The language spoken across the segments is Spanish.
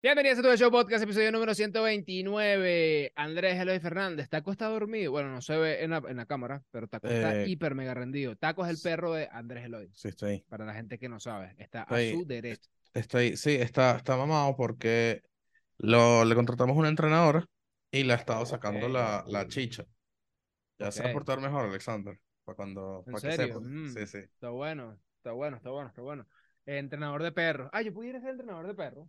Bienvenidos a tu show podcast, episodio número 129. Andrés Eloy Fernández. Taco está dormido. Bueno, no se ve en la, en la cámara, pero Taco está Eh, hiper mega rendido. Taco es el perro de Andrés Eloy. Sí, estoy. Para la gente que no sabe, está a su derecha. Estoy, sí, está, está mamado porque lo, le contratamos un entrenador y le ha estado sacando la, la chicha. Ya se va a portar mejor, Alexander, para cuando, ¿En para que serio? Mm. Sí, sí. Está bueno, está bueno, está bueno, está bueno. Entrenador de perros. Ah, yo pudiera ser entrenador de perros.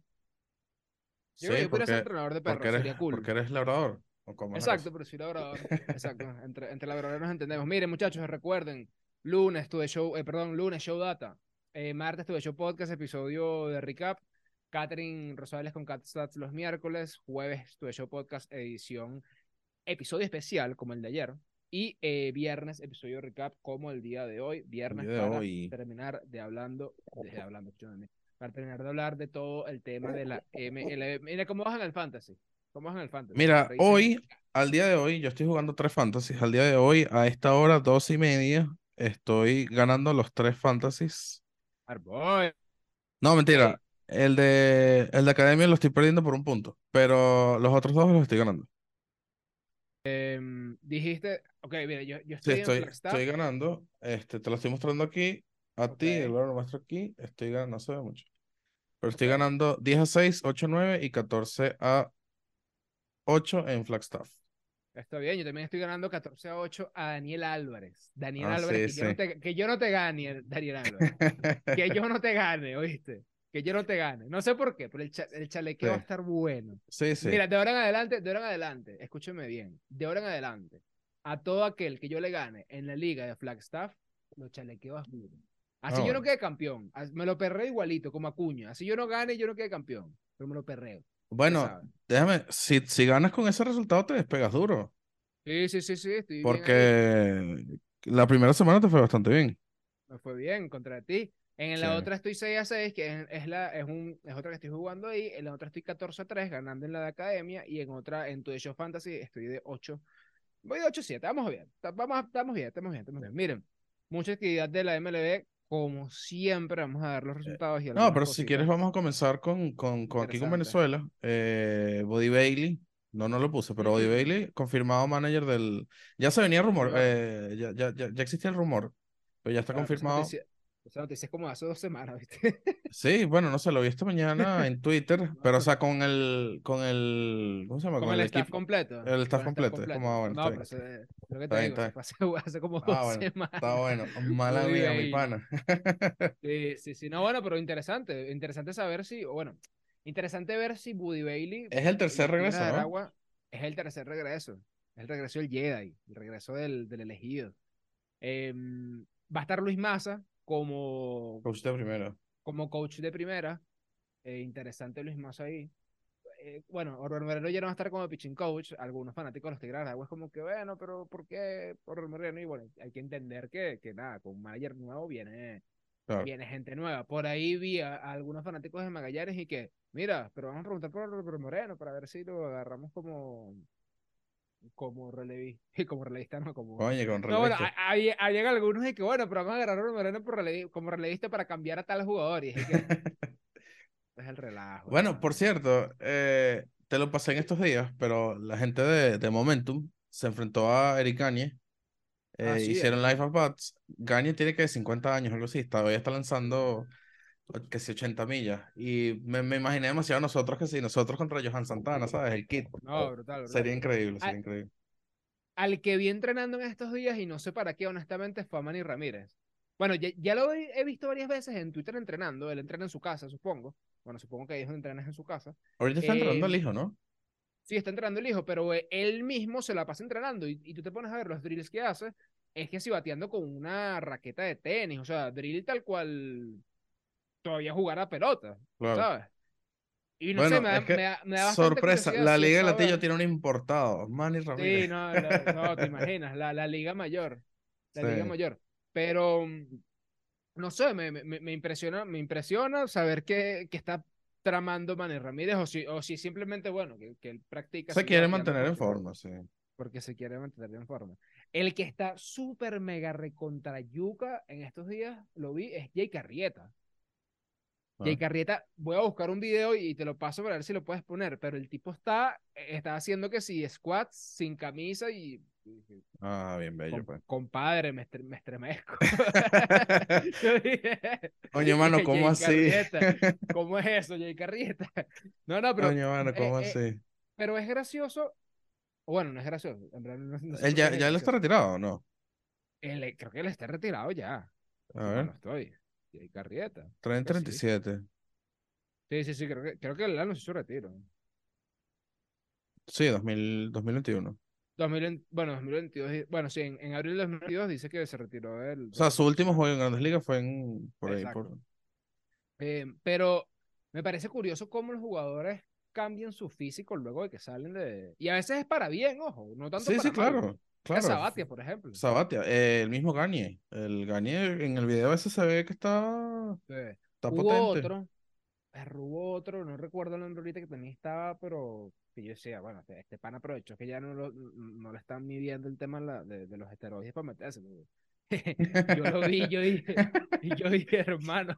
Yo Sí, ser porque, entrenador de porque perros, eres, sería cool. porque eres labrador. ¿o cómo Exacto, pero soy labrador. Exacto. Entre, entre labradores nos entendemos. Miren, muchachos, recuerden, lunes tuve show, eh, perdón, lunes show data. Eh, martes tuve show podcast, episodio de recap. Catherine Rosales con Cat Stats los miércoles. Jueves tuve show podcast, edición, episodio especial como el de ayer. Y eh, viernes, episodio recap como el día de hoy. Viernes de para hoy. terminar de hablando, de hablando, para terminar de hablar de todo el tema de la MLB. Mira cómo bajan el fantasy. ¿Cómo bajan el fantasy? Mira, hoy, al día de hoy, yo estoy jugando tres fantasies. Al día de hoy, a esta hora, dos y media, estoy ganando los tres fantasies. Arboy. No, mentira. El de, el de academia lo estoy perdiendo por un punto, pero los otros dos los estoy ganando. Em, dijiste, ok, mira, yo, yo Sí, estoy, en Flagstaff. estoy ganando. Este, te lo estoy mostrando aquí. A ti, Ok. luego lo muestro aquí. Estoy ganando, no se ve mucho. Pero estoy ganando 10 a 6, 8 a 9 y 14 a 8 en Flagstaff. Está bien, yo también estoy ganando 14 a 8 a Daniel Álvarez. Daniel Ah, Álvarez, sí, que, yo no te, que yo no te gane, Daniel Álvarez. que yo no te gane, ¿oíste? Que yo no te gane. No sé por qué, pero el, cha- el chalequeo va a estar bueno. Sí, sí. Mira, de ahora en adelante, de ahora en adelante, escúcheme bien, de ahora en adelante, a todo aquel que yo le gane en la liga de Flagstaff, lo chalequeo a juro. Así yo no quede campeón, me lo perreo igualito, como Acuña. Así yo no gane, yo no quede campeón, pero me lo perreo. Bueno, déjame, si, si ganas con ese resultado te despegas duro, Sí, sí, sí, sí, estoy porque la primera semana te fue bastante bien. Me fue bien contra ti. En la Sí. otra estoy 6 a 6, que es, es la, es, un, es otra que estoy jugando ahí. En la otra estoy 14 a 3, ganando en la de academia. Y en otra, en tu Show Fantasy, estoy de 8. Voy de 8 a 7. Vamos bien. Vamos, estamos bien, estamos bien, estamos bien. Miren, mucha actividad de la MLB. Como siempre, vamos a dar los resultados. Y No, pero si cositas. quieres vamos a comenzar con, con, con aquí con. Venezuela. Eh, Body Bailey, no, no lo puse, pero Body. Bailey, confirmado manager del... Ya se venía rumor, Yo- eh, ya, ya, ya, ya existía el rumor, pero ya está confirmado. Esa noticia es como hace dos semanas, ¿viste? Sí, bueno, no sé, lo vi esta mañana en Twitter, pero o sea, con el, con el, ¿cómo se llama? Con Con el el staff equipo. completo. el staff completo, es como, ah, bueno, No, pero lo que te digo, hace, hace como Ah, dos bueno, semanas. Está bueno, mala mía, mi pana. Sí, sí, sí. No, bueno, pero interesante. Interesante saber si, o bueno, interesante ver si Buddy Bailey. Es el tercer regreso, ¿no? Es el tercer regreso. Es el regreso del Jedi, el regreso del, del elegido. Em, va a estar Luis Massa como, Coach de primera. como coach de primera. Eh, interesante Luis Massa ahí. Eh, bueno, Orber Moreno ya no va a estar como pitching coach. Algunos fanáticos de los Tigres de Aragua es como que, bueno, pero ¿por qué Orber Moreno? Y bueno, hay que entender que, que nada, con un manager nuevo viene Claro. viene gente nueva. Por ahí vi a, a algunos fanáticos de Magallanes y que, mira, pero vamos a preguntar por, por Moreno para ver si lo agarramos como como relevista, como relevista, no como... Coño, con No, bueno, relevista. hay- hay algunos y que, bueno, pero vamos a agarrar a Moreno por como relevista para cambiar a tal jugador. Y es que es el relajo. Bueno, por cierto, eh, te lo pasé en estos días, pero la gente de, de Momentum se enfrentó a Eric Gagne. Ah, eh, sí, hicieron Eric. Life at Bats. Gagne tiene que 50 años, algo así. Todavía está lanzando que si 80 millas. Y me, me imaginé demasiado nosotros que si nosotros contra Johan Santana, ¿sabes? El kit. No, brutal, brutal. Sería increíble, sería increíble. Al que vi entrenando en estos días y no sé para qué, honestamente, fue a Manny Ramírez. Bueno, ya, ya lo he, he visto varias veces en Twitter entrenando. Él entrena en su casa, supongo. Bueno, supongo que ahí es donde entrenas en su casa. Ahorita está entrenando el eh, hijo, ¿no? Sí, está entrenando el hijo, pero eh, él mismo se la pasa entrenando y, y tú te pones a ver los drills que hace, es que si bateando con una raqueta de tenis, o sea, drill tal cual todavía jugar a pelota, Claro. ¿sabes? Y no Bueno, sé, me da, me da- me da sorpresa, la Liga Latillo tiene un importado, Manny Sí, Ramírez. no, la- no, te imaginas, la, la Liga Mayor, la Liga Sí. Mayor. Pero, mm, no sé, me, me, me impresiona, me impresiona saber que, que está tramando Manny Ramírez o si, o si simplemente, bueno, que, que él practica. Se quiere mantener en forma, sí. porque se quiere mantener en forma. El que está súper mega recontra yuca en estos días, lo vi, es Jake Arrieta. Jay Ah. Carrieta, voy a buscar un video y te lo paso para ver si lo puedes poner, pero el tipo está, está haciendo que si squats sin camisa y... Ah, bien bello, com- pues. compadre, me, estre- me estremezco. Oye, mano, Jay ¿cómo así? Carrieta, ¿Cómo es eso, Jay Carrieta? No, no, pero, Coño, mano, ¿cómo eh, eh, así? pero es gracioso. o Bueno, no es gracioso. En realidad no, no sé Él ya, ya él está retirado, ¿o ¿no? Él, creo que él está retirado ya. A No, ver, no estoy. Jay Carrieta. trae en creo que sí. 37. Sí, sí, sí, creo que, creo que él anunció su retiro. Sí, 2000, 2021. 2020 bueno, 2022, di- bueno, sí, en, en abril de 2022 dice que se retiró del... O sea, su último juego en Grandes Ligas fue en, por ahí, por... Eh, pero me parece curioso cómo los jugadores cambian su físico luego de que salen de... Y a veces es para bien, ojo, no tanto Sí, para sí, mal. claro, claro. Sabatia, por ejemplo. Sabatia, eh, el mismo Gagne. El Gagne en el video ese se ve que está, Sí. está Hubo potente. otro, pero hubo otro, no recuerdo el nombre ahorita que también estaba, pero que yo decía, bueno, este, este pan aprovechó que ya no, lo, no le están midiendo el tema la- de, de los esteroides para meterse. yo lo vi, yo dije, y yo dije, hermano,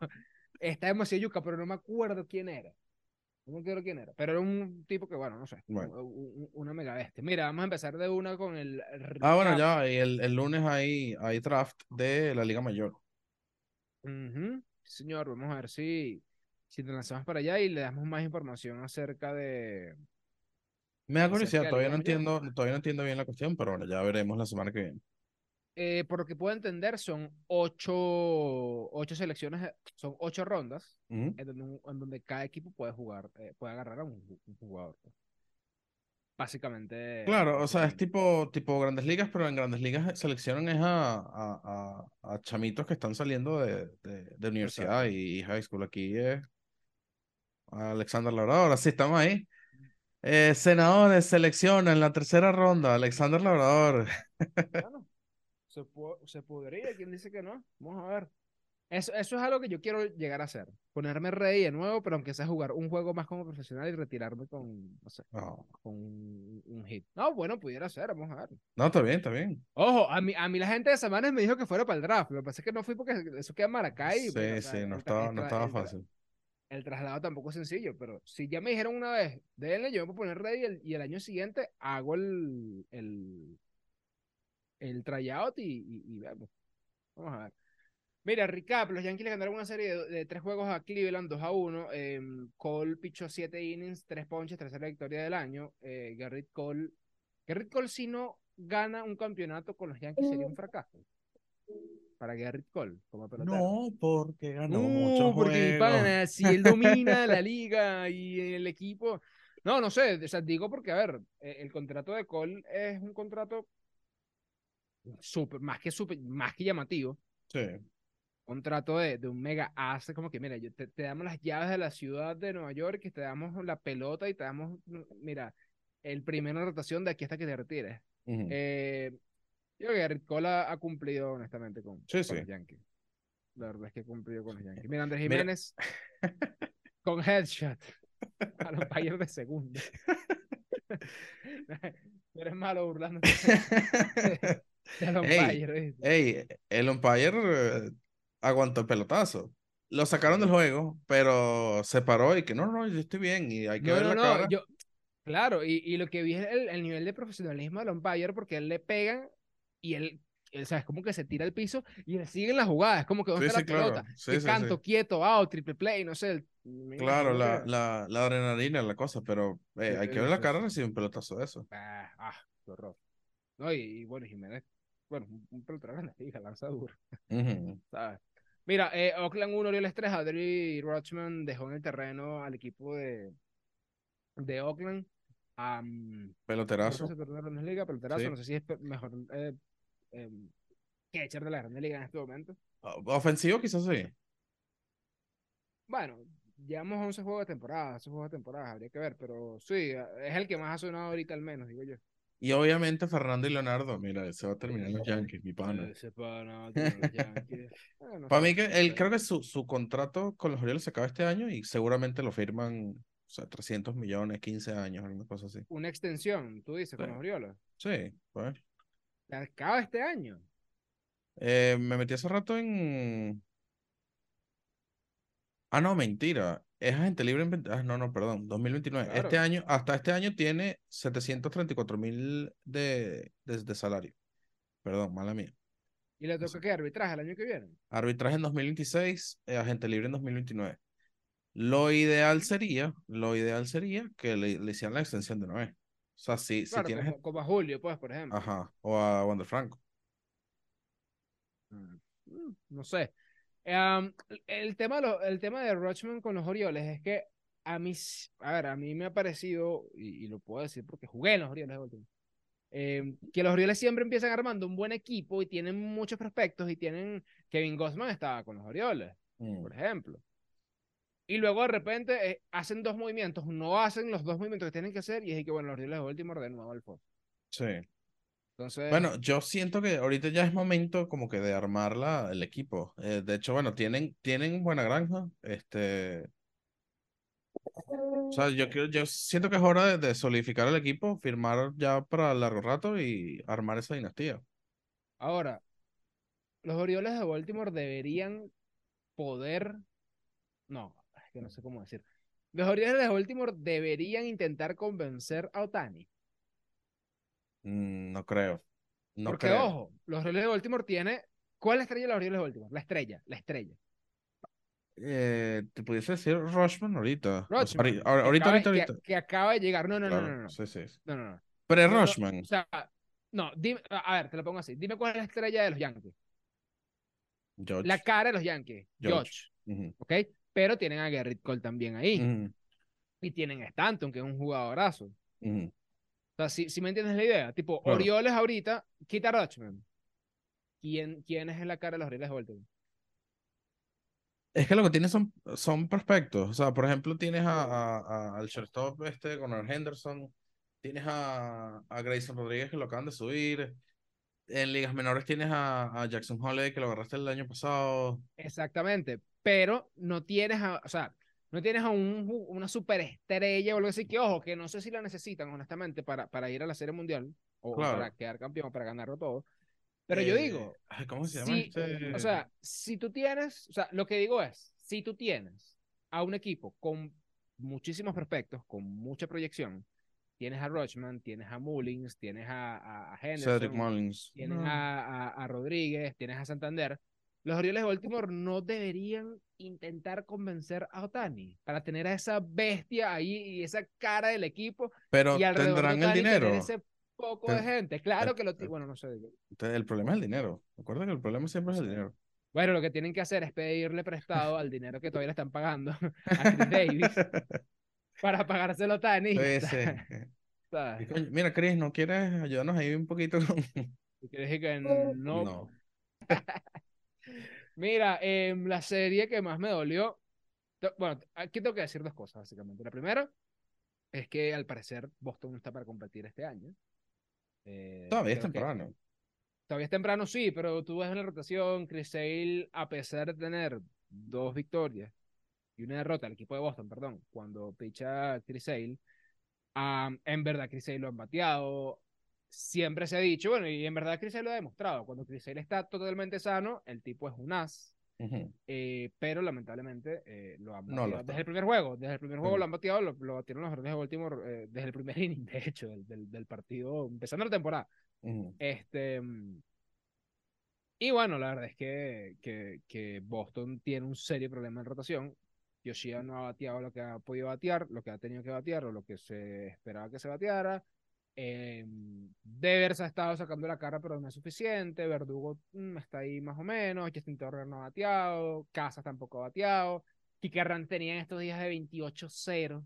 está demasiado yuca, pero no me acuerdo quién era. No me acuerdo quién era, pero era un tipo que, bueno, no sé, Bueno. un- un- una mega bestia. Mira, vamos a empezar de una con el Ah, bueno, ya, y el, el lunes hay, hay draft de la Liga Mayor. Señor, vamos a ver si, si nos lanzamos para allá y le damos más información acerca de, Me da curiosidad, todavía no entiendo, todavía no entiendo bien la cuestión, pero bueno, ya veremos la semana que viene. Eh, por lo que puedo entender, son ocho, ocho selecciones, eh, son ocho rondas Ujú. en donde, en cada equipo puede jugar, eh, puede agarrar a un, ju- un jugador. pues. Básicamente. Claro, o sea, es tipo, tipo Grandes Ligas, pero en Grandes Ligas seleccionan es a, a, a, a chamitos que están saliendo de, de, de universidad y, y high school. Aquí es Alexander Labrador, así estamos ahí. Eh, senadores seleccionan la tercera ronda, Alexander Labrador. Bueno, se, po- se podría, ¿quién dice que no? Vamos a ver. Eso, eso es algo que yo quiero llegar a hacer. Ponerme ready de nuevo, pero aunque sea jugar un juego más como profesional y retirarme con, no sé, No, con un, un hit. No, bueno, pudiera ser, vamos a ver. no, está bien, está bien. Ojo, a mí, a mí la gente de Semanas me dijo que fuera para el draft. Lo que pasa es que no fui porque eso queda en Maracay. y, Sí, bueno, o sea, sí, no el estaba, el no estaba el fácil. El traslado tampoco es sencillo, pero si ya me dijeron una vez, denle, yo me puedo poner ready el- y el año siguiente hago el, el, tryout y, y, y vemos. Vamos a ver. Mira, recap, los Yankees le ganaron una serie de, de tres juegos a Cleveland, 2 a 1. em, Cole pichó 7 innings, 3 ponches, tercera victoria del año. Eh, Garrett Cole, Garrett Cole si no gana un campeonato con los Yankees sería un fracaso. Para Garrett Cole, como pelotero. No, porque ganó No, porque mi juegos. pana, si él domina la liga y el equipo. No, no sé, o sea, digo porque, a ver, eh, el contrato de Cole es un contrato súper, más que súper, más que llamativo. Sí. Contrato de, de un mega as, como que, mira, yo te, te damos las llaves de la ciudad de Nueva York y te damos la pelota y te damos, mira, el primero rotación de aquí hasta que te retires. Eh, yo creo que Garrett Cole ha, ha cumplido honestamente con, Sí, con sí. los Yankees. La verdad es que ha cumplido con los Yankees. Mira, Andrés Mira. Jiménez con headshot a los Bayern de segundo. Eres malo burlando de los Ey, Bayern, ¿viste? Ey, el umpire eh, aguantó el pelotazo. Lo sacaron del juego, pero se paró y que no, no, yo estoy bien y hay que No, ver no, la no, cara. yo, claro, y, y lo que vi es el, el nivel de profesionalismo del umpire porque él le pegan y él, o sea, es como que se tira al piso y le siguen las jugadas, es como que ¿dónde Sí, está sí, la claro. pelota? Sí, ¿Qué sí, canto, quieto, out, triple play, no sé. el- Claro, la, la, la adrenalina, la cosa, pero eh, hay que ver la cara recibe un pelotazo de eso. Ah, ah, qué horror. No, y, y bueno, Jiménez, bueno, un, pelotero grande, hija, lanza duro. Mira, eh, Oakland 1, Orioles 3, Adri Rochman dejó en el terreno al equipo de, de Oakland. Um, Peloterazo. la Grandes Ligas, peloterazo, Sí. no sé si es mejor eh, eh, catcher de la Grandes Ligas en este momento. Ofensivo quizás sí. Bueno, llevamos 11 juegos de temporada, 11 juegos de temporada, habría que ver, pero sí, es el que más ha sonado ahorita al menos, digo yo. Y obviamente Fernando y Leonardo, mira, se va a terminar en los Yankees, mi pana. Ese pana, los Yankees. No Para mí que él creo que su, su contrato con los Orioles se acaba este año y seguramente lo firman, o sea, 300 millones, 15 años, alguna cosa así. Una extensión, tú dices, con los Orioles. Sí, pues. Se acaba este año. Eh, me metí hace rato en. Ah, no, mentira. Es agente libre en... Ah, no, no, perdón. 2029. Este Claro. año, hasta este año tiene 734 mil de, de, de salario. Perdón, mala mía. Y le toca que arbitraje el año que viene. Arbitraje en 2026, eh, agente libre en 2029. Lo ideal sería, lo ideal sería que le, le hicieran la extensión de una vez. O sea, si, si tienes... como, como a Julio, pues, por ejemplo. Ajá, o a Wander Franco. Mm, No sé. Am, el tema, el tema de Rochman con los Orioles es que a mí, a ver, a mí me ha parecido, y, y lo puedo decir porque jugué en los Orioles de Baltimore, em, que los Orioles siempre empiezan armando un buen equipo y tienen muchos prospectos y tienen, Kevin Gossman estaba con los Orioles, Mm, por ejemplo. Y luego de repente eh, hacen dos movimientos, no hacen los dos movimientos que tienen que hacer y es que, bueno, los Orioles de Baltimore de nuevo al fondo. Sí. Entonces, Bueno, yo siento que ahorita ya es momento como que de armar la, el equipo. Eh, de hecho, bueno, tienen, tienen buena granja. Este, o sea, yo yo siento que es hora de, de solidificar el equipo, firmar ya para largo rato y armar esa dinastía. Ahora, los Orioles de Baltimore deberían poder. No, es que no sé cómo decir. Los Orioles de Baltimore deberían intentar convencer a Otani. Mm, no creo. No Porque, creo. ojo, los Orioles de Baltimore tiene. ¿Cuál es la estrella de los Orioles de Baltimore? La estrella, la estrella. Eh, te pudiese decir Rushman ahorita. O sea, ahor- ahorita, acaba- ahorita, que- ahorita. Que, acaba de llegar. No, no, no, Claro, no, no. No, sí, sí. no, no. no. Pero es Rushman. O sea, no, dime, a ver, te lo pongo así. Dime cuál es la estrella de los Yankees. George. La cara de los Yankees. George. George. Ujú, ¿Ok? Pero tienen a Garrett Cole también ahí. Y tienen a Stanton, que es un jugadorazo. O sea, si, si me entiendes la idea, tipo, Claro. Orioles ahorita, quita a Rutschman. ¿Quién, ¿Quién es en la cara de los Orioles de Baltimore? Es que lo que tienes son, son prospectos. O sea, por ejemplo, tienes a, a- a- al shortstop este, Conor Henderson. Tienes a, a Grayson Rodríguez que lo acaban de subir. En ligas menores tienes a, a Jackson Holiday que lo agarraste el año pasado. Exactamente. Pero no tienes a, o sea, no tienes a un, una superestrella o algo así que, ojo, que no sé si la necesitan, honestamente, para, para ir a la Serie Mundial o Claro. para quedar campeón o para ganarlo todo. Pero yo Eh, digo, ¿Cómo se llama si, este? o sea, si tú tienes, o sea, lo que digo es, si tú tienes a un equipo con muchísimos prospectos, con mucha proyección, tienes a Rochman, tienes a Mullins, tienes a, a, a Henderson, Cedric Mullins. tienes No. a, a, a Rodríguez, tienes a Santander, los Orioles de Baltimore no deberían intentar convencer a Otani para tener a esa bestia ahí y esa cara del equipo Pero y de tendrán el dinero. ese poco de gente. Claro eh, que lo... ti- eh. Bueno, no sé. El problema es el dinero. Recuerda que el problema siempre es el dinero. Bueno, lo que tienen que hacer es pedirle prestado al dinero que todavía le están pagando a Chris Davis para pagárselo a Otani. Mira, Chris, ¿no quieres ayudarnos ahí un poquito que no. No. Mira, em, la serie que más me dolió. Bueno, aquí tengo que decir dos cosas, básicamente. La primera es que al parecer Boston no está para competir este año. Eh, Todavía es que- temprano. Todavía es temprano, sí, pero tú ves en la rotación, Chris Sale, a pesar de tener dos victorias y una derrota al equipo de Boston, perdón, cuando picha Chris Sale, en verdad Chris Sale lo han bateado, siempre se ha dicho, bueno, y en verdad Chris Sale lo ha demostrado, cuando Chris Sale está totalmente sano, el tipo es un as, eh, pero lamentablemente eh, lo han No lo bateado está. desde el primer juego, desde el primer juego Ujú. lo han bateado, lo, lo batieron los Orioles de Baltimore eh, desde el primer inning, de hecho, del, del, del partido, empezando la temporada. Ujú. Este. mm, Y bueno, la verdad es que, que, que Boston tiene un serio problema en rotación. Yoshida no ha bateado lo que ha podido batear, lo que ha tenido que batear o lo que se esperaba que se bateara. Eh, Devers ha estado sacando la cara, pero no es suficiente. Verdugo mm, está ahí más o menos. Justin Turner no ha bateado. Casas tampoco ha bateado. Kike Hernández tenía en estos días de 28-0.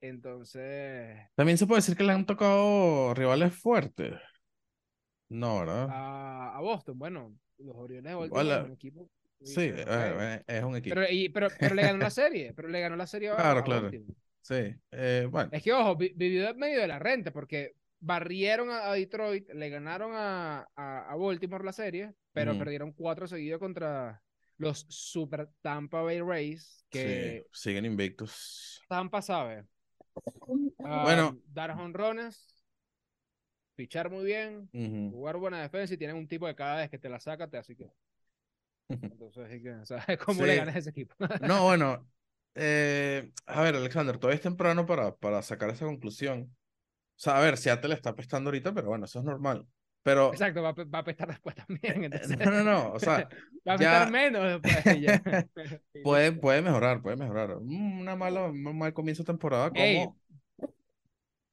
Entonces, También se puede decir que le han tocado rivales fuertes. No, ¿verdad? a, a Boston, bueno, los Orioles de Baltimore Hola. es un equipo. Sí, eh, eh, es un equipo. Pero, y- pero, pero le ganó la serie, pero le ganó la serie Claro, a claro. Baltimore. Sí, eh, bueno. Es que, ojo, vi- vivió en medio de la renta, porque barrieron a, a Detroit, le ganaron a, a, a Baltimore la serie, pero perdieron cuatro seguidos contra los Super Tampa Bay Rays, que Sí, siguen invictos. Tampa sabe. Bueno. dar honrones, pichar muy bien, jugar buena defensa y tienen un tipo de cada vez que te la saca, te así que. Entonces, ¿cómo le ganas a ese equipo? No, bueno, eh, a ver, Alexander, todavía es temprano para, para sacar esa conclusión. O sea, a ver, Seattle está apestando ahorita, pero bueno, eso es normal. Pero, Exacto, va va a apestar después también. Entonces, no, no, no, o sea, va a apestar ya- menos después. ya. Puede, puede mejorar, puede mejorar. Mm, Una mala, un mal comienzo de temporada Ey, como...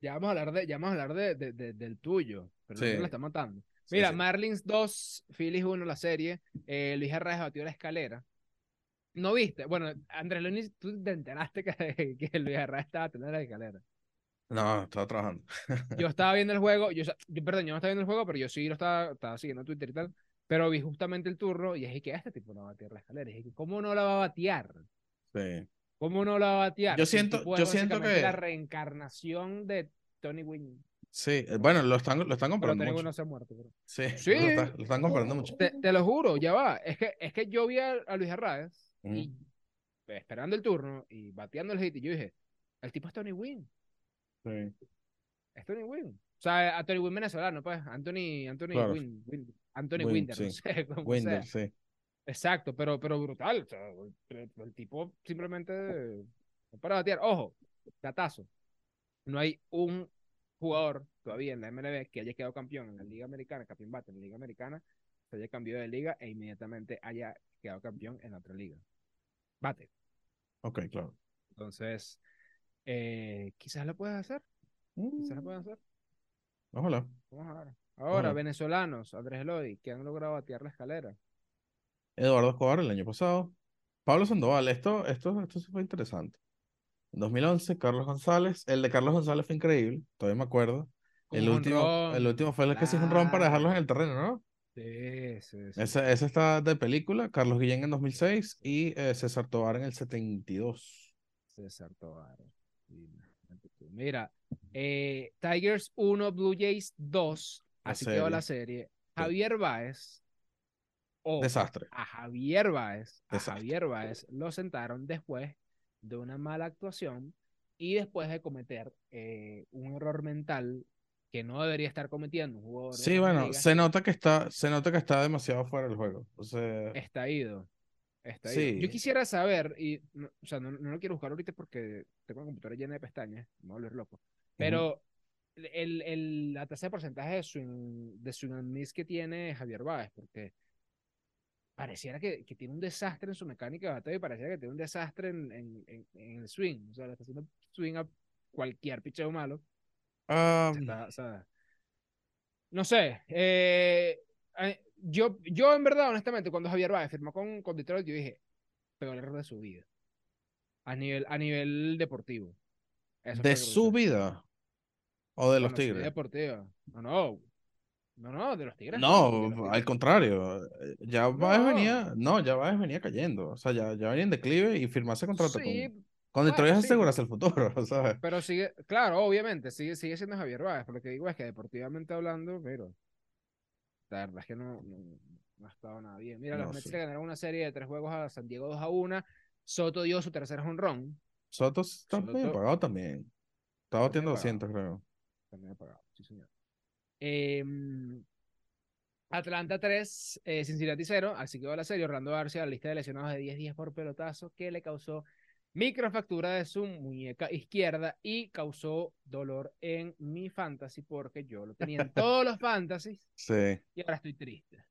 Ya vamos a hablar de, ya vamos a hablar de, de- de- del tuyo, pero Sí. otro la está matando. Sí, Mira, sí. Marlins 2, Phillies 1, la serie. Eh, Luis Arraez batió la escalera. ¿No viste? Bueno, Andrés Lunis, tú te enteraste que, que Luis Arraez estaba teniendo la escalera. No, estaba trabajando. Yo estaba viendo el juego, yo, yo- perdón, yo no estaba viendo el juego, pero yo sí lo estaba, estaba siguiendo en Twitter y tal. Pero vi justamente el turno y dije que este tipo no va a batear la escalera. Y dije, ¿cómo no la va a batear? Sí. ¿Cómo no la va a batear? Yo el siento- yo siento que- la reencarnación de Tony Wynn. Sí, eh, bueno, lo están, lo están Pero comprando Wynn mucho. no se ha muerto. pero- Sí, Sí. Lo, está- lo están comprando mucho. Te, te lo juro, ya va. Es que, es que yo vi a, a Luis Y esperando el turno y bateando el hit y yo dije, el tipo es Tony Wynn. Sí. Es Tony Wynn. O sea, a Tony Wynn venezolano, pues. Anthony, Anthony Claro. Wynn, Wynn- Anthony Wynn, Winder, sí. no sé cómo Winder, sea. sí. Exacto, pero, pero brutal. o sea, el, el tipo simplemente no para batear. Ojo, datazo. No hay un jugador todavía en la MLB que haya quedado campeón en la Liga Americana, campeón bate en la Liga Americana, se haya cambiado de liga e inmediatamente haya quedado campeón en otra liga. Bate. Ok, claro. Entonces, eh, quizás lo puedas hacer. Quizás lo puedas hacer. Ojalá. Vamos a ver. Ahora, Ojalá. venezolanos, Andrés Eloy, que han logrado batear la escalera. Eduardo Escobar el año pasado. Pablo Sandoval, esto, esto, esto sí fue interesante. En 2011, Carlos González. El de Carlos González fue increíble, todavía me acuerdo. El último, el último fue el que se hizo un ron para dejarlos en el terreno, ¿no? Sí, sí, ese está de película. Carlos Guillén en 2006 y eh, César Tobar en el 72. César tú. Mira, eh, Tigers 1, Blue Jays 2. La Así quedó la serie. Javier Báez. ojo, Desastre. A Javier Báez. A Desastre. Javier Báez lo sentaron después de una mala actuación y después de cometer eh, un error mental que no debería estar cometiendo un jugador. Sí, bueno, Ligas. se nota que está, se nota que está demasiado fuera del juego. O sea, Está ido. Está Sí. ido. Yo quisiera saber, y, no- o sea, no, no lo quiero buscar ahorita porque tengo la computadora llena de pestañas, me voy a volver loco. Pero el, el, la tasa de porcentaje de swing, de swing miss que tiene Javier Báez, porque pareciera que, que tiene un desastre en su mecánica de bateo y pareciera que tiene un desastre en, en, en, en el swing. O sea, le está haciendo swing a cualquier picheo malo. Ah, Está- o sea, no sé. eh, eh, yo, yo, en verdad, honestamente, cuando Javier Báez firmó con, con Detroit, yo dije, peor error de su vida. A nivel, a nivel deportivo. Eso de su vida o de los Bueno, Tigres. deportiva. No, no. No, no, de los Tigres. No, los al contrario. eh, Ya Báez No. venía, no, ya Báez venía cayendo. O sea, ya, ya venía en declive y firmarse contrato Sí, con, con Detroit bueno, sí, asegurarse el futuro, ¿sabes? pero sigue, claro, obviamente, sigue, sigue siendo Javier Báez. Pero lo que digo es que deportivamente hablando, pero la verdad es que no, no, no ha estado nada bien. Mira, No, los Mets sí. le ganaron una serie de tres juegos a San Diego 2 a 1. Soto dio su tercer honrón. Soto está Soto- medio pagado también. Está Está batiendo medio 200, creo. También apagado, sí, señor. Em, Atlanta 3, eh, Cincinnati 0, así quedó la serie. Orlando García, la lista de lesionados de 10 días por pelotazo, que le causó microfractura de su muñeca izquierda y causó dolor en mi fantasy porque yo lo tenía en todos los fantasies Sí. y ahora estoy triste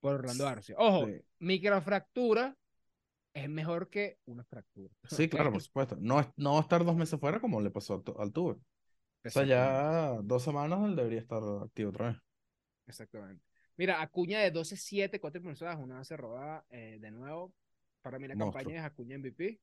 por Orlando García. Ojo, Sí. microfractura es mejor que una fractura. Sí, claro, por supuesto. No, no estar dos meses fuera como le pasó al Tuve. O sea, ya dos semanas él debería estar activo otra vez. Exactamente. Mira, Acuña de 12-7, 4 pulsadas, una base robada eh, de nuevo. Para mí la Monstruo. campaña es Acuña MVP.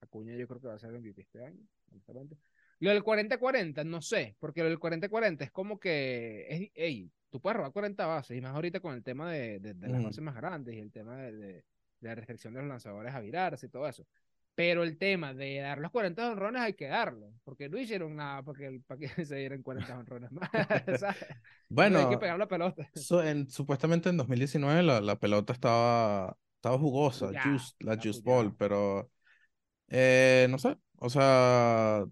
Acuña yo creo que va a ser MVP este año, honestamente. Lo del 40-40, no sé, porque lo del 40-40 es como que, es, ey, tú puedes robar 40 bases, y más ahorita con el tema de, de- de las bases más grandes y el tema de, de- la restricción de los lanzadores a virarse y todo eso. Pero el tema de dar los 40 honrones hay que darlo, porque no hicieron nada porque para que se dieran 40 honrones más. ¿sabes? hay Bueno, que pegar la pelota. so- en- supuestamente en 2019 la, la pelota estaba, estaba jugosa, Ya, juice- la está juice ball, pero eh, no sé, o sea,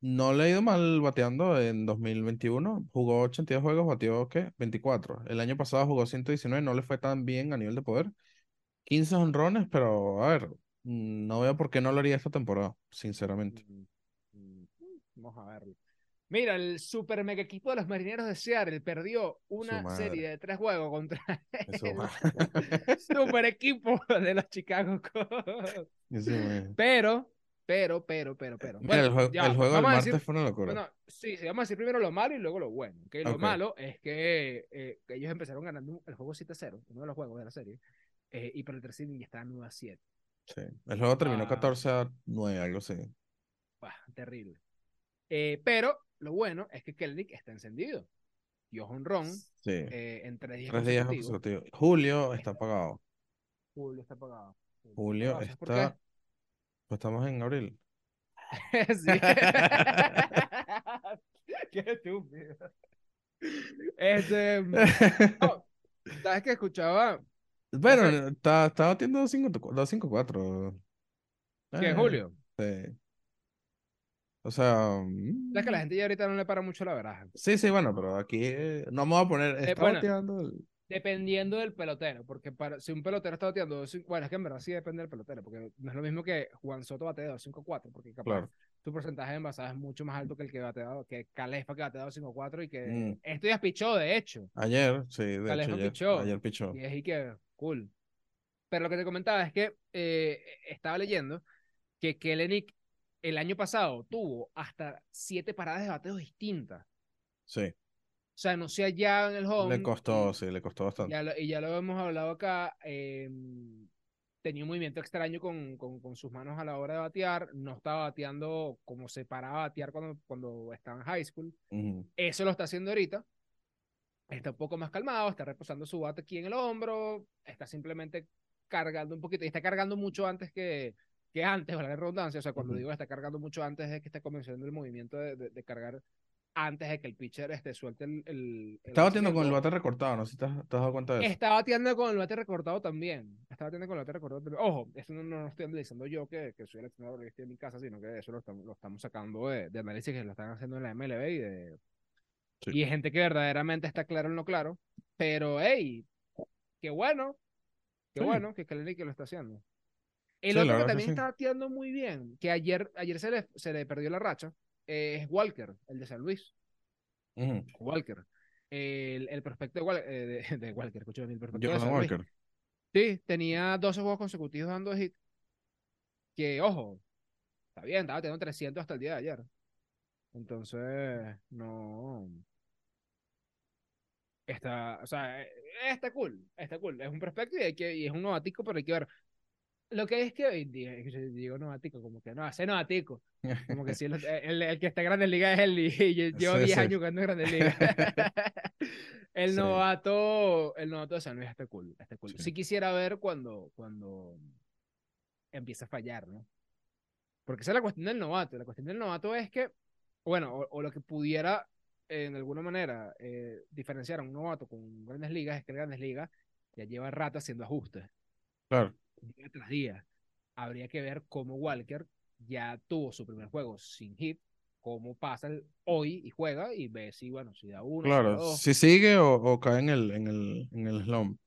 no le ha ido mal bateando en 2021, jugó 82 juegos, batió, ¿qué? 24. El año pasado jugó 119, no le fue tan bien a nivel de poder, 15 honrones, pero a ver, no veo por qué no lo haría esta temporada, sinceramente. Mm, mm, Vamos a verlo. Mira, el super mega equipo de los marineros de Seattle perdió una serie de tres juegos contra el super equipo de los Chicago Cubs. Pero, pero, pero, pero, pero. Mira, el, Bueno, jue- ya, el juego del martes decir- fue una locura. bueno, sí, sí, vamos a decir primero lo malo y luego lo bueno. que Lo Ok. malo es que, eh, ellos empezaron ganando el juego 7-0, uno de los juegos de la serie, eh, y pero el tercer inning ya estaba 9 a 7. Sí. El juego terminó Ah. 14 a 9, algo así. Bah, terrible. Eh, pero lo bueno es que Kelnick está encendido. Dio honrón Sí. eh, en tres días Tres días consecutivos. consecutivos. Julio está apagado. Julio está apagado. Julio ¿Sabes por está. Pues estamos en abril. qué? sí. qué estúpido. Este, no, ¿sabes que escuchaba Bueno, sé. está, está batiendo 2.54. que Eh, Julio? Sí. O sea. ¿Sabes que la mm, gente ya ahorita no le para mucho la veraja? Sí, sí, bueno, pero aquí eh, no me voy a poner. Está bueno. bateando el- Dependiendo del pelotero, porque para, si un pelotero está bateando, bueno, es que en verdad sí depende del pelotero, porque no es lo mismo que Juan Soto batea 2.54, porque capaz Claro. tu porcentaje de envasada es mucho más alto que el que batea, que Calefa que batea 2.54 y que Mm. esto ya pichó, de hecho, Ayer, sí, de Calefa hecho, ayer, pichó. ayer pichó. y es y que cool. Pero lo que te comentaba es que eh, estaba leyendo que Kellenic el año pasado tuvo hasta siete paradas de bateo distintas. Sí, O sea, no se hallaba en el home. le costó, y- sí, le costó bastante. Ya lo, y ya lo hemos hablado acá. eh, tenía un movimiento extraño con, con, con sus manos a la hora de batear. No estaba bateando como se paraba a batear cuando, cuando estaba en high school. Ujú. Eso lo está haciendo ahorita. Está un poco más calmado, está reposando su bate aquí en el hombro, está simplemente cargando un poquito, y está cargando mucho antes que, que antes, valga la redundancia, o sea, cuando Ujú. digo está cargando mucho antes de que esté comenzando el movimiento de, de- de cargar antes de que el pitcher este, suelte el, el, el Está batiendo con el bate recortado, no si te has, te has dado cuenta de eso. Está bateando con el bate recortado también. Está bateando con el bate recortado también. Ojo, eso no, no lo estoy analizando yo, que, que soy el entrenador que estoy en mi casa, sino que eso lo estamos, lo estamos sacando de, de análisis que lo están haciendo en la MLB y de, Sí. y gente que verdaderamente está claro en lo claro. Pero, hey, qué bueno. Qué Sí. bueno que Kalenic lo está haciendo. El Sí, otro que que también está bateando muy bien, que ayer, ayer se, le, se le perdió la racha, eh, es Walker, el de San Luis. Walker. El, el prospecto de, Wal- eh, de, de Walker, escúchame, el prospecto de Luis. Walker. Sí, tenía 12 juegos consecutivos dando hit. Que, ojo, está bien, estaba teniendo 300 hasta el día de ayer. Entonces, no. Está, o sea, eh, está cool, está cool. Es un prospecto y, hay que, y es un novatico, pero hay que ver. Lo que es que hoy día, yo digo novatico, como que no, hace novatico. Como que si el, el, el que está en Grandes Ligas es él y, yo llevo Sí, 10 sí. años jugando en Grandes Ligas. el Sí. novato, el novato de San Luis está cool, está cool. Sí. Quisiera ver cuando, cuando empieza a fallar, ¿no? Porque esa es la cuestión del novato. La cuestión del novato es que, bueno, o, o lo que pudiera en alguna manera eh, diferenciar a un novato con grandes ligas es que grandes ligas ya lleva rato haciendo ajustes Claro. Día tras día. Habría que ver cómo Walker ya tuvo su primer juego sin hit, cómo pasa el hoy y juega y ve si, bueno, si da uno, si da Claro, dos. si sigue o, o cae en el, en el, en el slump.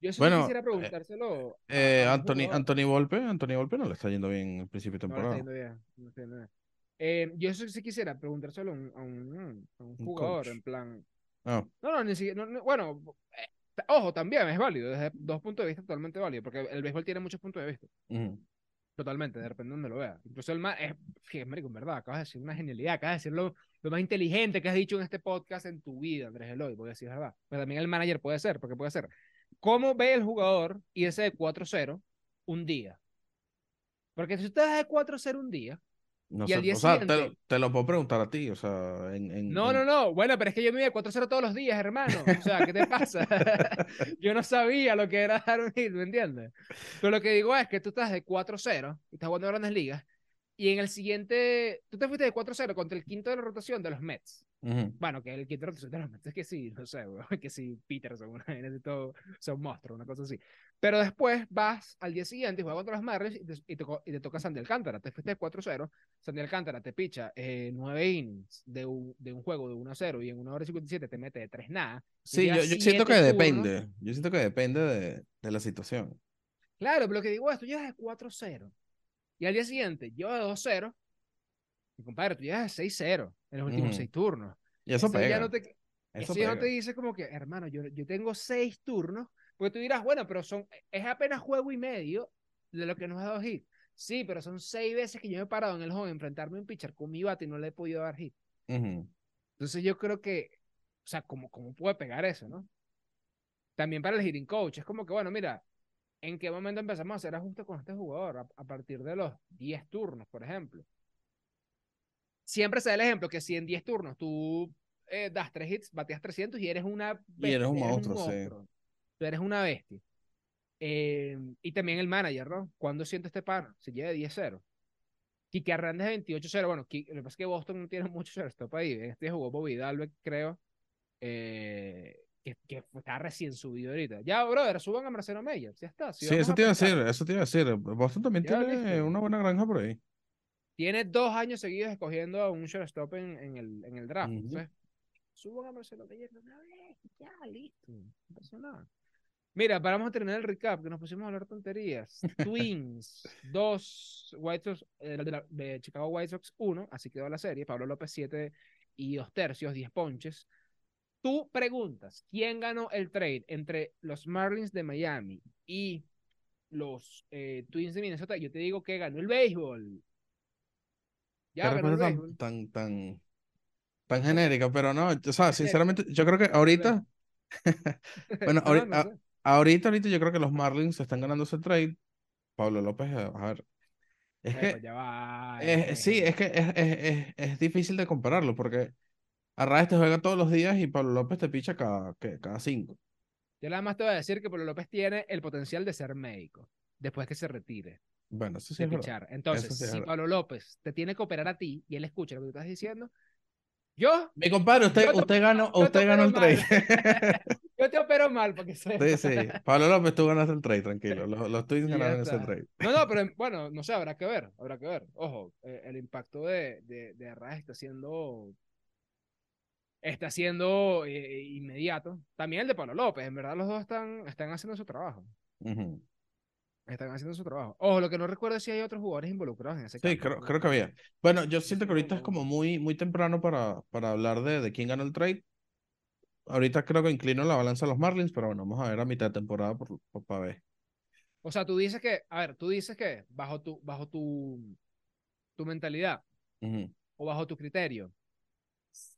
Yo sí bueno, quisiera eh, preguntárselo. Eh, a Anthony. Anthony Volpe, Anthony Volpe no le está yendo bien el principio de No le temporada. está yendo bien, no está yendo bien. Eh, yo sí sí quisiera preguntárselo a un, a un, a un jugador, coach. en plan. Ah, No, no, ni siquiera. no, no, bueno, eh, ojo, también es válido, desde dos puntos de vista totalmente válido, porque el béisbol tiene muchos puntos de vista. ujú. Totalmente, depende de donde lo veas. Incluso el más. Es, que, marico, en verdad, acabas de decir una genialidad, acabas de decir lo, lo más inteligente que has dicho en este podcast en tu vida, Andrés Eloy, voy a decir verdad. Pero también el manager puede ser, porque puede ser. ¿Cómo ve el jugador irse de 4-0 un día? Porque si usted de 4-0 un día. No Y sé, al día o sea, te, siguiente- te lo puedo preguntar a ti, o sea, en, en- No, no, no. Bueno, pero es que yo me iba de 4-0 todos los días, hermano. O sea, ¿qué te pasa? yo no sabía lo que era dar un hit, ¿me entiendes? Pero lo que digo es que tú estás de 4-0 y estás jugando grandes ligas. Y en el siguiente, tú te fuiste de 4-0 contra el quinto de la rotación de los Mets. Ujú. Bueno, que el quinto de rotación de los Mets es que sí, no sé, weón, que sí, Peterson, una vaina así todo, son monstruos, una cosa así. Pero después vas al día siguiente y juegas contra los Marlins y te, y te, y te toca Sandy Alcántara. Te fuiste de 4-0. Sandy Alcántara te picha eh, 9 innings de un, de un juego de 1-0 y en 1 hora y 57 te mete de 3 nada. Sí, yo, yo siento que turnos. depende. Yo siento que depende de, de la situación. Claro, pero lo que digo es, tú llevas de 4-0 y al día siguiente llevas de 2-0 y compadre, tú llevas de 6-0 en los últimos Ujú. 6 turnos. Y eso ya pega. no te, Eso eso ya no pega. te dice como que, hermano, yo, yo tengo 6 turnos, porque tú dirás, bueno, pero son, es apenas juego y medio de lo que nos ha dado hit. Sí, pero son 6 veces que yo me he parado en el a enfrentarme a un pitcher con mi bate y no le he podido dar hit. Entonces yo creo que, o sea, ¿cómo, cómo puede pegar eso, no? También para el hitting coach, es como que, bueno, mira, ¿en qué momento empezamos a hacer ajustes con este jugador? A, a partir de los 10 turnos, por ejemplo. Siempre se da el ejemplo que si en 10 turnos tú eh, das 3 hits, bateas 300 y eres una Y eres un monstruo, sí. monstruo. Tú eres una bestia. Eh, y también el manager, ¿no? ¿Cuándo siente este pana? Se lleva de 10-0. Quique Hernández 28-0. Bueno, lo que pasa es que Boston no tiene mucho shortstop ahí. Este jugó Bobby Dalbec, creo. eh, que, que está recién subido ahorita. Ya, brother, suban a Marcelo Meyer. Ya está. Si Sí, eso te iba a decir, eso te iba a decir. Boston también Ya, tiene listo. una buena granja por ahí. Tiene dos años seguidos escogiendo a un shortstop en, en el, en el draft. Entonces, suban a Marcelo Meyer de una vez. Ya, listo. No pasa nada. Mira, paramos a terminar el recap, que nos pusimos a hablar tonterías. Twins, dos, White Sox, eh, de, la- de Chicago White Sox, uno, así quedó la serie. Pablo López, siete y dos tercios, diez ponches. Tú preguntas, ¿quién ganó el trade entre los Marlins de Miami y los eh, Twins de Minnesota? Yo te digo que ganó el béisbol. Ya Qué ganó el béisbol. tan, tan, tan, tan genérica, pero no, o sea, sinceramente, yo creo que ahorita, bueno, No, ahori- no a- sé. ahorita, ahorita yo creo que los Marlins están ganando ese trade. Pablo López, a a ver, es Eh, que, pues ya va, eh, sí, es que es, es, es, es difícil de compararlo, porque Arraez te juega todos los días y Pablo López te picha cada, cada cinco. Yo nada más te voy a decir que Pablo López tiene el potencial de ser médico después que se retire Bueno, eso sí de es pichar. Entonces, sí si. Pablo López te tiene que operar a ti y él escucha lo que tú estás diciendo, yo, Mi compadre, usted, te- usted ganó, usted ganó el trade. yo te opero mal para que sepas. Sí, sí. Pablo López, tú ganaste el trade, tranquilo. Los, los Twins ganaron ese trade. No, no, pero bueno, no sé, habrá que ver, habrá que ver. Ojo, eh, el impacto de, de, de Arraez está siendo está siendo eh, inmediato. También el de Pablo López, en verdad los dos están, están haciendo su trabajo. Ujú. Están haciendo su trabajo. Ojo, lo que no recuerdo es si hay otros jugadores involucrados en ese Sí, creo, creo que había. Bueno, yo siento que ahorita es como- muy, muy temprano para, para hablar de, de quién ganó el trade. Ahorita creo que inclino la balanza a los Marlins, pero bueno, vamos a ver a mitad de temporada por, por- para ver. O sea, tú dices que, a ver, tú dices que bajo tu, bajo tu, tu mentalidad o bajo tu criterio,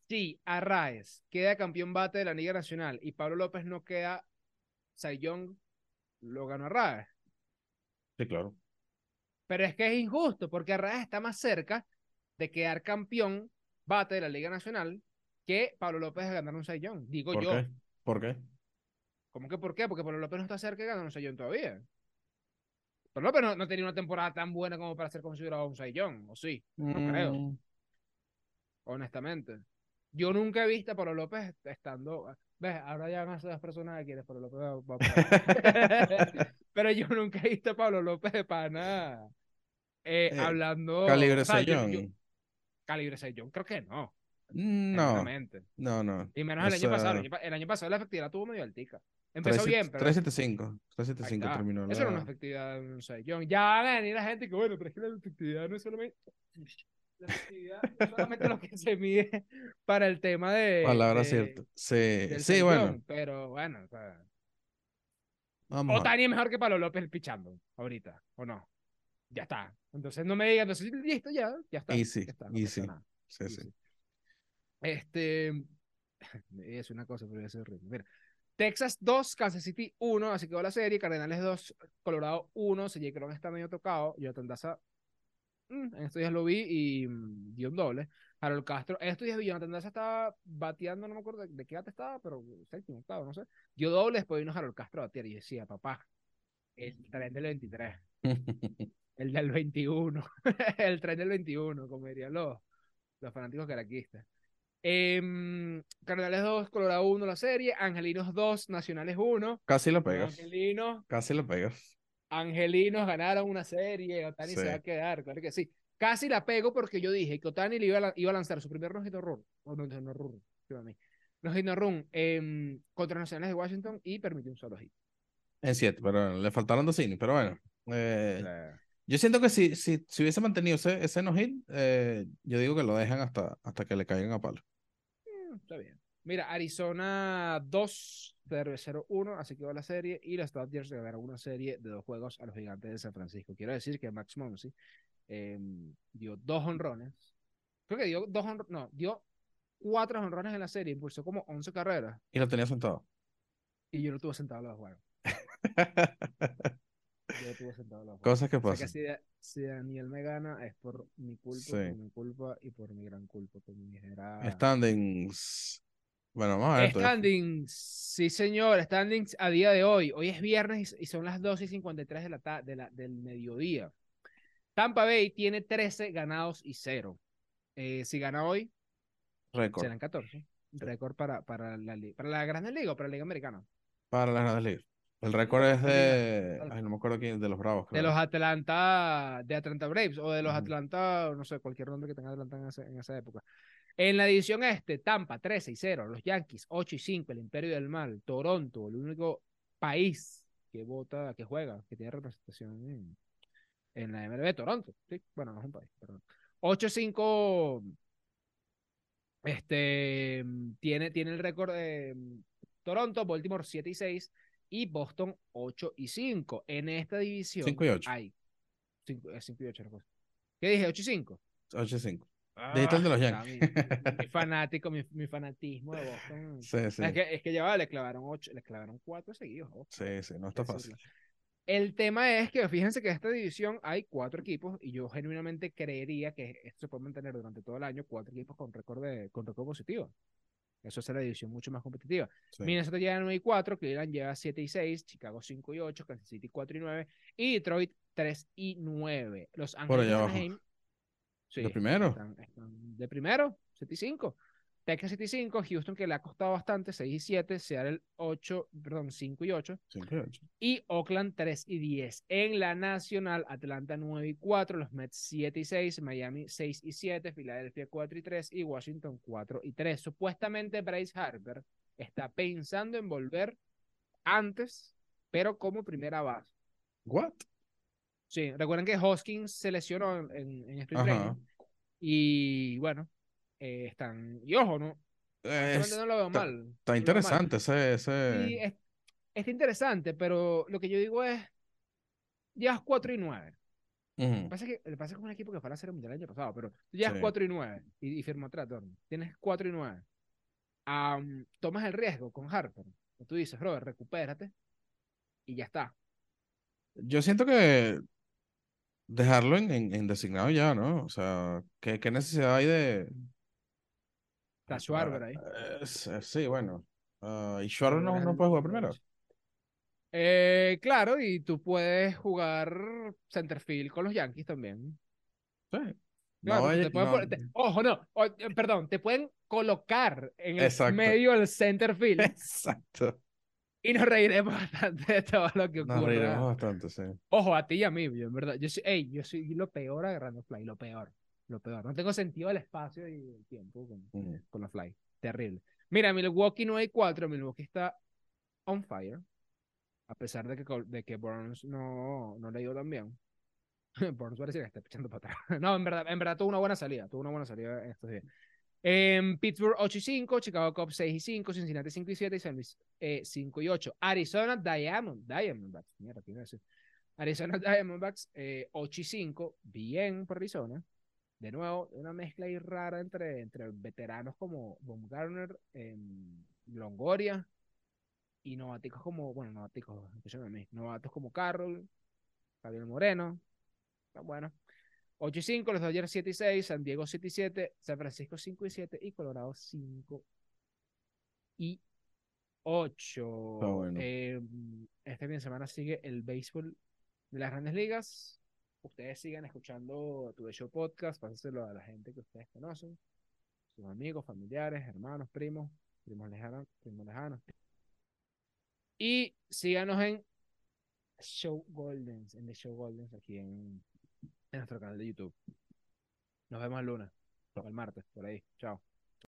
si Arraez queda campeón bate de la Liga Nacional y Pablo López no queda Young, lo ganó Arraez. Sí, claro. Pero es que es injusto porque Arraez está más cerca de quedar campeón bate de la Liga Nacional que Pablo López de ganar un Young. Digo ¿Por yo. qué? ¿Por qué? ¿Cómo que por qué? Porque Pablo López no está cerca de ganar un Young todavía. Pablo López no, no tenía una temporada tan buena como para ser considerado un Young, ¿o sí? No creo. Mm, honestamente. Yo nunca he visto a Pablo López estando. ¿Ves? Ahora ya van a ser las personas que quieren Pablo López. va- va. Pero yo nunca he visto a Pablo López de pana eh, Eh, hablando. Calibre o sea, sellón. yo- calibre sellón, creo que no. No, no, no. Y menos el año pasado. El año, pasado la efectividad tuvo medio altica. Empezó bien, pero. 375. ahí 375 está. terminó Eso era una la... efectividad de un sellón. Ya van a venir la gente que, bueno, pero es que la efectividad no es solamente. La efectividad no es solamente lo que se mide para el tema de. Palabra de- cierta. Sí, sí, bueno. Pero bueno, o sea, Vamos a ver. Otani es mejor que Pablo López pichando ahorita, ¿o no? Ya está. Entonces no me digan, entonces listo, ya, ya está. Easy, ya está, no easy. Sí, easy. sí. Este, es una cosa, pero es horrible. Mira, Texas 2, Kansas City 1, así quedó la serie. Cardenales 2, Colorado 1. CJ Cron está medio tocado. Jonathan Daza, mm, en estos días lo vi y mm, dio un doble. Harold Castro, en estos días Jonathan Daza estaba bateando, no me acuerdo de, de qué bate estaba, pero séptimo, octavo, no sé. Dio doble, después vino Harold Castro a batear y yo decía, papá, el tren del 23, el del 21, el tren del 21, como dirían los, los fanáticos caraquistas. Em, Cardenales 2, Colorado 1 la serie, Angelinos 2, Nacionales 1. Casi lo pegas. Angelinos, Casi lo pegas. Angelinos ganaron una serie, Otani Sí. se va a quedar, claro que sí. Casi la pego porque yo dije que Otani le iba a, la- iba a lanzar su primer no-hit run, o no, no run, no hit run, em, contra los Nacionales de Washington y permitió un solo hit. En 7, pero le faltaron dos innings, pero bueno. eh, Eh, yo siento que si, si, si hubiese mantenido ese, ese no-hit, eh, yo digo que lo dejan hasta, hasta que le caigan a palo. mm, está bien. Mira, Arizona 2, 0-1, así que va la serie. Y los Dodgers ganaron una serie de dos juegos a los gigantes de San Francisco. Quiero decir que Max Muncy eh, dio dos honrones. Creo que dio dos honrones, no, dio cuatro honrones en la serie, impulsó como 11 carreras. Y lo tenía sentado. Y yo lo tuve sentado a los juegos. Yo lo tuve sentado a los juegos. Cosas que O sea pasan. que si, si Daniel me gana es por mi culpa, Sí. por mi culpa y por mi gran culpa. Por mi era... Standings. Bueno, vamos a ver. Standings, sí señor, standings a día de hoy. Hoy es viernes y son las 12 y 53 de la de la, del mediodía. Tampa Bay tiene 13 ganados y 0. Eh, si gana hoy, serán 14. Récord para, para, la, para la Grande Liga o para la Liga Americana. Para las grandes ligas. El récord es Liga. de. Ay, no me acuerdo quién, de los Bravos. De los Atlanta, de Atlanta Braves o de los. Atlanta, no sé, cualquier nombre que tenga Atlanta en, ese- en esa época. En la división este, Tampa 13 y 0, los Yankees 8 y 5, el Imperio del Mal, Toronto, el único país que vota, que juega, que tiene representación en, en la MLB, Toronto. Sí, bueno, no es un país, perdón. 8-5 este, tiene, tiene el récord de Toronto, Baltimore 7 y 6 y Boston 8 y 5. En esta división 5 y 8. hay 5, y 8. la cosa. ¿Qué dije? 8 y 5. 8-5. El de los Ah, Yankees. Mi, mi fanático, mi, mi fanatismo de Boston. Sí, sí. Es que, es que ya va, le clavaron 8, le clavaron 4 seguidos. ojo, Sí, sí, no está fácil. decirlo. El tema es que fíjense que en esta división hay cuatro equipos y yo genuinamente creería que esto se puede mantener durante todo el año, cuatro equipos con récord de, con récord positivo. Eso hace la división mucho más competitiva. Sí. Minnesota llega a 9 y 4, Cleveland llega a 7 y 6, Chicago 5 y 8, Kansas City 4 y 9 y Detroit 3 y 9. Los Ángeles. Anaheim, sí, ¿De primero? Están, están de primero, 7 y 5. Texas 7 y 5, Houston que le ha costado bastante, 6 y 7, Seattle 8, perdón, 5 y 8 5 y 8. y Oakland 3 y 10. En la nacional, Atlanta 9 y 4, los Mets 7 y 6, Miami 6 y 7, Filadelfia 4 y 3 y Washington 4 y 3. Supuestamente Bryce Harper está pensando en volver antes, pero como primera base. ¿What? Sí, recuerden que Hoskins se lesionó en, en, Spring. Training y bueno, eh, están, y ojo, no, Es- no lo veo está- mal. no está lo veo mal. interesante ese. ese... Sí, es, está interesante, pero lo que yo digo es, llevas 4 y 9. Lo Ujú. que pasa es que, lo que pasa es que es un equipo que fue a Serie Mundial el año pasado, pero tú llevas Sí. 4 y 9 y, y firmó Tratorn. Tienes 4 y 9. Am, tomas el riesgo con Harper. Tú dices, brother, recupérate y ya está. Yo siento que dejarlo en, en, en designado ya, ¿no? O sea, ¿qué, qué necesidad hay de. Está Schwarber ahí. Eh, s- sí, bueno. Ah, y Schwarber no, no puede jugar primero. Eh, claro, y tú puedes jugar centerfield con los Yankees también. Sí. Claro, No porque vaya- te pueden no- poner- te- ojo, no, o- eh, perdón, te pueden colocar en el Exacto. medio del centerfield Exacto. Y nos reiremos bastante de todo lo que Nos ocurra. reiremos bastante, sí. Ojo, a ti y a mí, yo en verdad. Yo soy, ey, yo soy lo peor agarrando fly, lo peor. Lo peor. No tengo sentido del espacio y el tiempo con, Ujú. con la fly. Terrible. Mira, Milwaukee no hay 4, Milwaukee está on fire. A pesar de que, de que Burns no, no le dio tan bien. Burns parece que está echando para atrás. No, en verdad, en verdad tuvo una buena salida. Tuvo una buena salida estos días. Pittsburgh 8 y 5, Chicago Cubs 6 y 5, Cincinnati 5 y 7 y San Luis eh, 5 y 8. Arizona Diamond, Diamondbacks, mierda. Arizona Diamondbacks eh, 8 y 5, bien por Arizona. De nuevo, una mezcla ahí rara entre, entre veteranos como Baumgartner, em, Longoria y novaticos como, bueno, novaticos, a mí, novatos como Carroll, Javier Moreno. Está bueno. 8 y 5, los Dodgers 7 y 6, San Diego 7 y 7, San Francisco 5 y 7 y Colorado 5 y 8. Está bueno. Eh, este fin de semana sigue el béisbol de las grandes ligas. Ustedes sigan escuchando tu Show Podcast, pásenselo a la gente que ustedes conocen, sus amigos, familiares, hermanos, primos, primos lejanos, primos lejanos. Y síganos en Show Goldens, en The Show Goldens, aquí en, en nuestro canal de YouTube. Nos vemos el lunes, o el martes, por ahí. Chao.